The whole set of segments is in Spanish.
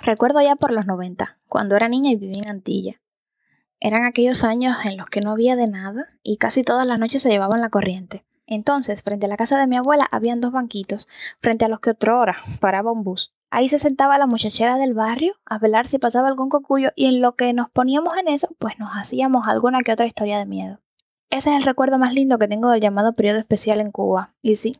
Recuerdo ya por los 90, cuando era niña y vivía en Antilla. Eran aquellos años en los que no había de nada y casi todas las noches se llevaban la corriente. Entonces, frente a la casa de mi abuela habían dos banquitos, frente a los que otra hora paraba un bus. Ahí se sentaba la muchachera del barrio a velar si pasaba algún cocuyo y en lo que nos poníamos en eso, pues nos hacíamos alguna que otra historia de miedo. Ese es el recuerdo más lindo que tengo del llamado periodo especial en Cuba. Y sí,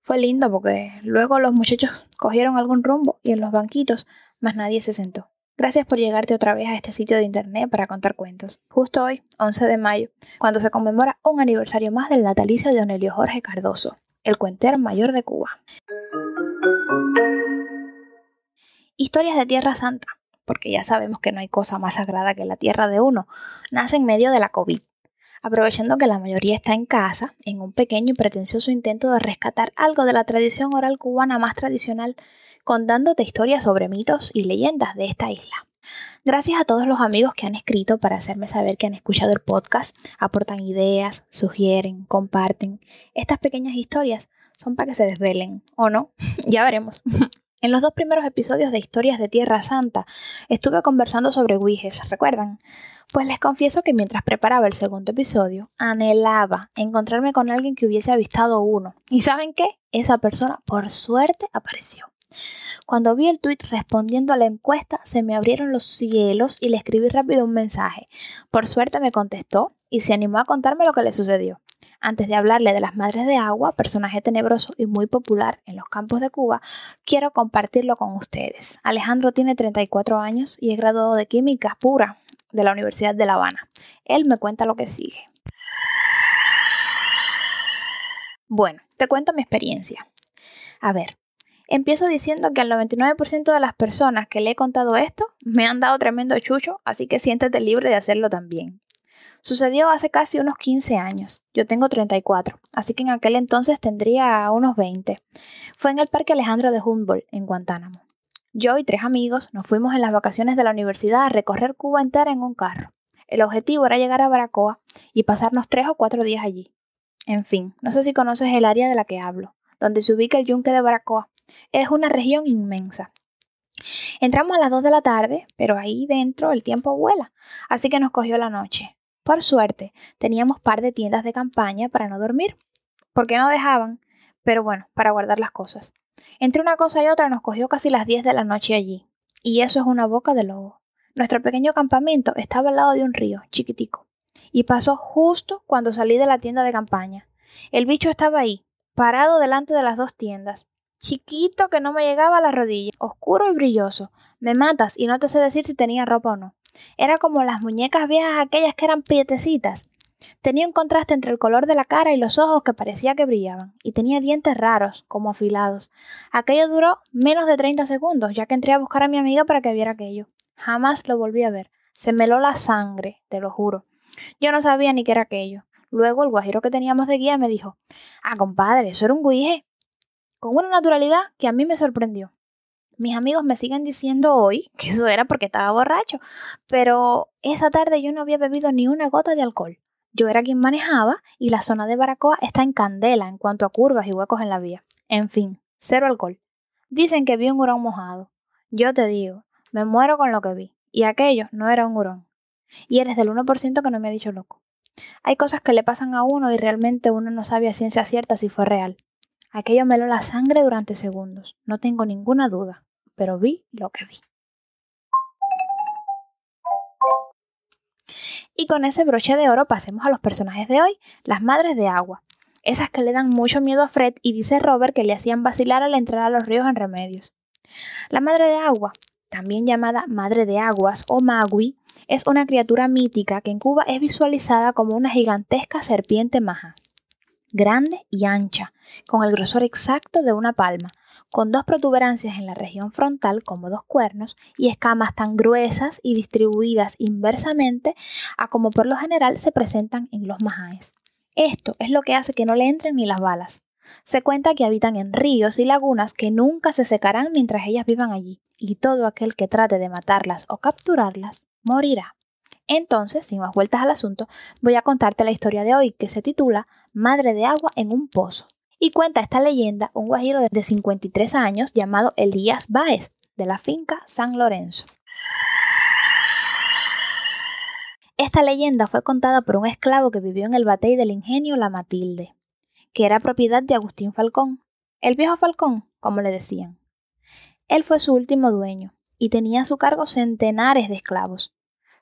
fue lindo porque luego los muchachos cogieron algún rumbo y en los banquitos más nadie se sentó. Gracias por llegarte otra vez a este sitio de internet para contar cuentos. Justo hoy, 11 de mayo, cuando se conmemora un aniversario más del natalicio de Onelio Jorge Cardoso, el cuentero mayor de Cuba. Historias de Tierra Santa, porque ya sabemos que no hay cosa más sagrada que la tierra de uno, nace en medio de la COVID. Aprovechando que la mayoría está en casa, en un pequeño y pretencioso intento de rescatar algo de la tradición oral cubana más tradicional, contándote historias sobre mitos y leyendas de esta isla. Gracias a todos los amigos que han escrito para hacerme saber que han escuchado el podcast, aportan ideas, sugieren, comparten. Estas pequeñas historias son para que se desvelen, ¿o no? ya veremos. En los dos primeros episodios de Historias de Tierra Santa estuve conversando sobre Ouijes, ¿recuerdan? Pues les confieso que mientras preparaba el segundo episodio, anhelaba encontrarme con alguien que hubiese avistado uno. ¿Y saben qué? Esa persona, por suerte, apareció. Cuando vi el tuit respondiendo a la encuesta, se me abrieron los cielos y le escribí rápido un mensaje. Por suerte me contestó y se animó a contarme lo que le sucedió. Antes de hablarle de las Madres de Agua, personaje tenebroso y muy popular en los campos de Cuba, quiero compartirlo con ustedes. Alejandro tiene 34 años y es graduado de Química Pura de la Universidad de La Habana. Él me cuenta lo que sigue. Bueno, te cuento mi experiencia. A ver, empiezo diciendo que al 99% de las personas que le he contado esto me han dado tremendo chucho, así que siéntete libre de hacerlo también. Sucedió hace casi unos 15 años. Yo tengo 34, así que en aquel entonces tendría unos 20. Fue en el Parque Alejandro de Humboldt, en Guantánamo. Yo y tres amigos nos fuimos en las vacaciones de la universidad a recorrer Cuba entera en un carro. El objetivo era llegar a Baracoa y pasarnos tres o cuatro días allí. En fin, no sé si conoces el área de la que hablo, donde se ubica el yunque de Baracoa. Es una región inmensa. Entramos a las 2 de la tarde, pero ahí dentro el tiempo vuela, así que nos cogió la noche. Por suerte, teníamos par de tiendas de campaña para no dormir, porque no dejaban, pero bueno, para guardar las cosas. Entre una cosa y otra nos cogió casi las 10 de la noche allí, y eso es una boca de lobo. Nuestro pequeño campamento estaba al lado de un río, chiquitico, y pasó justo cuando salí de la tienda de campaña. El bicho estaba ahí, parado delante de las dos tiendas, chiquito que no me llegaba a la rodilla, oscuro y brilloso. Me matas y no te sé decir si tenía ropa o no. Era como las muñecas viejas aquellas que eran prietecitas. Tenía un contraste entre el color de la cara y los ojos que parecía que brillaban, y tenía dientes raros, como afilados. Aquello duró menos de 30 segundos, ya que entré a buscar a mi amiga para que viera aquello. Jamás lo volví a ver. Se me la sangre, te lo juro. Yo no sabía ni qué era aquello. Luego el guajiro que teníamos de guía me dijo, ah, compadre, eso era un guije. Con una naturalidad que a mí me sorprendió. Mis amigos me siguen diciendo hoy que eso era porque estaba borracho, pero esa tarde yo no había bebido ni una gota de alcohol. Yo era quien manejaba y la zona de Baracoa está en candela en cuanto a curvas y huecos en la vía. En fin, cero alcohol. Dicen que vi un hurón mojado. Yo te digo, me muero con lo que vi. Y aquello no era un hurón. Y eres del 1% que no me ha dicho loco. Hay cosas que le pasan a uno y realmente uno no sabe a ciencia cierta si fue real. Aquello me la sangre durante segundos, no tengo ninguna duda pero vi lo que vi. Y con ese broche de oro pasemos a los personajes de hoy, las madres de agua. Esas que le dan mucho miedo a Fred y dice Robert que le hacían vacilar al entrar a los ríos en remedios. La madre de agua, también llamada madre de aguas o magui, es una criatura mítica que en Cuba es visualizada como una gigantesca serpiente maja, grande y ancha, con el grosor exacto de una palma, con dos protuberancias en la región frontal como dos cuernos y escamas tan gruesas y distribuidas inversamente a como por lo general se presentan en los majaes. Esto es lo que hace que no le entren ni las balas. Se cuenta que habitan en ríos y lagunas que nunca se secarán mientras ellas vivan allí, y todo aquel que trate de matarlas o capturarlas morirá. Entonces, sin más vueltas al asunto, voy a contarte la historia de hoy que se titula Madre de agua en un pozo. Y cuenta esta leyenda un guajiro de 53 años llamado Elías Báez, de la finca San Lorenzo. Esta leyenda fue contada por un esclavo que vivió en el batey del ingenio La Matilde, que era propiedad de Agustín Falcón, el viejo Falcón, como le decían. Él fue su último dueño y tenía a su cargo centenares de esclavos.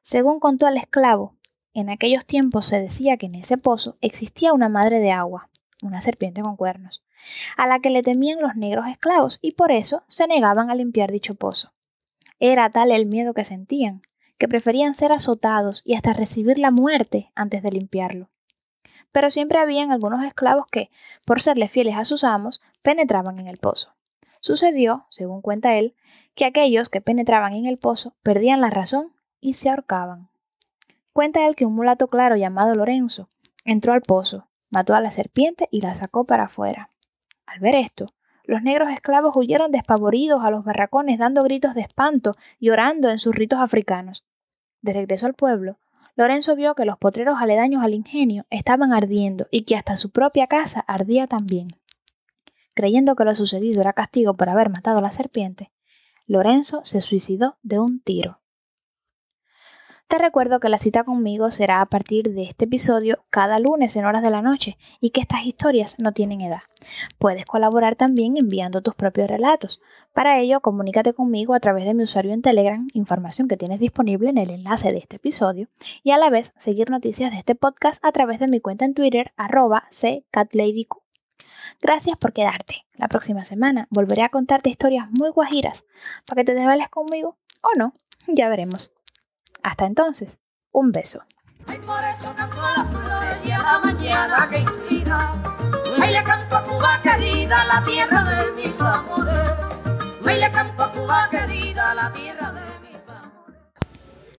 Según contó el esclavo, en aquellos tiempos se decía que en ese pozo existía una madre de agua, una serpiente con cuernos, a la que le temían los negros esclavos y por eso se negaban a limpiar dicho pozo. Era tal el miedo que sentían, que preferían ser azotados y hasta recibir la muerte antes de limpiarlo. Pero siempre habían algunos esclavos que, por serle fieles a sus amos, penetraban en el pozo. Sucedió, según cuenta él, que aquellos que penetraban en el pozo perdían la razón y se ahorcaban. Cuenta él que un mulato claro llamado Lorenzo entró al pozo, mató a la serpiente y la sacó para afuera. Al ver esto, los negros esclavos huyeron despavoridos a los barracones dando gritos de espanto y orando en sus ritos africanos. De regreso al pueblo, Lorenzo vio que los potreros aledaños al ingenio estaban ardiendo y que hasta su propia casa ardía también. Creyendo que lo sucedido era castigo por haber matado a la serpiente, Lorenzo se suicidó de un tiro. Te recuerdo que la cita conmigo será a partir de este episodio cada lunes en horas de la noche y que estas historias no tienen edad. Puedes colaborar también enviando tus propios relatos. Para ello, comunícate conmigo a través de mi usuario en Telegram, información que tienes disponible en el enlace de este episodio, y a la vez seguir noticias de este podcast a través de mi cuenta en Twitter, arroba ccatladyq. Gracias por quedarte. La próxima semana volveré a contarte historias muy guajiras para que te desvales conmigo o no. Ya veremos. Hasta entonces, un beso. Le canto a Cuba querida, la tierra de mis amores. Le canto a Cuba querida, la tierra de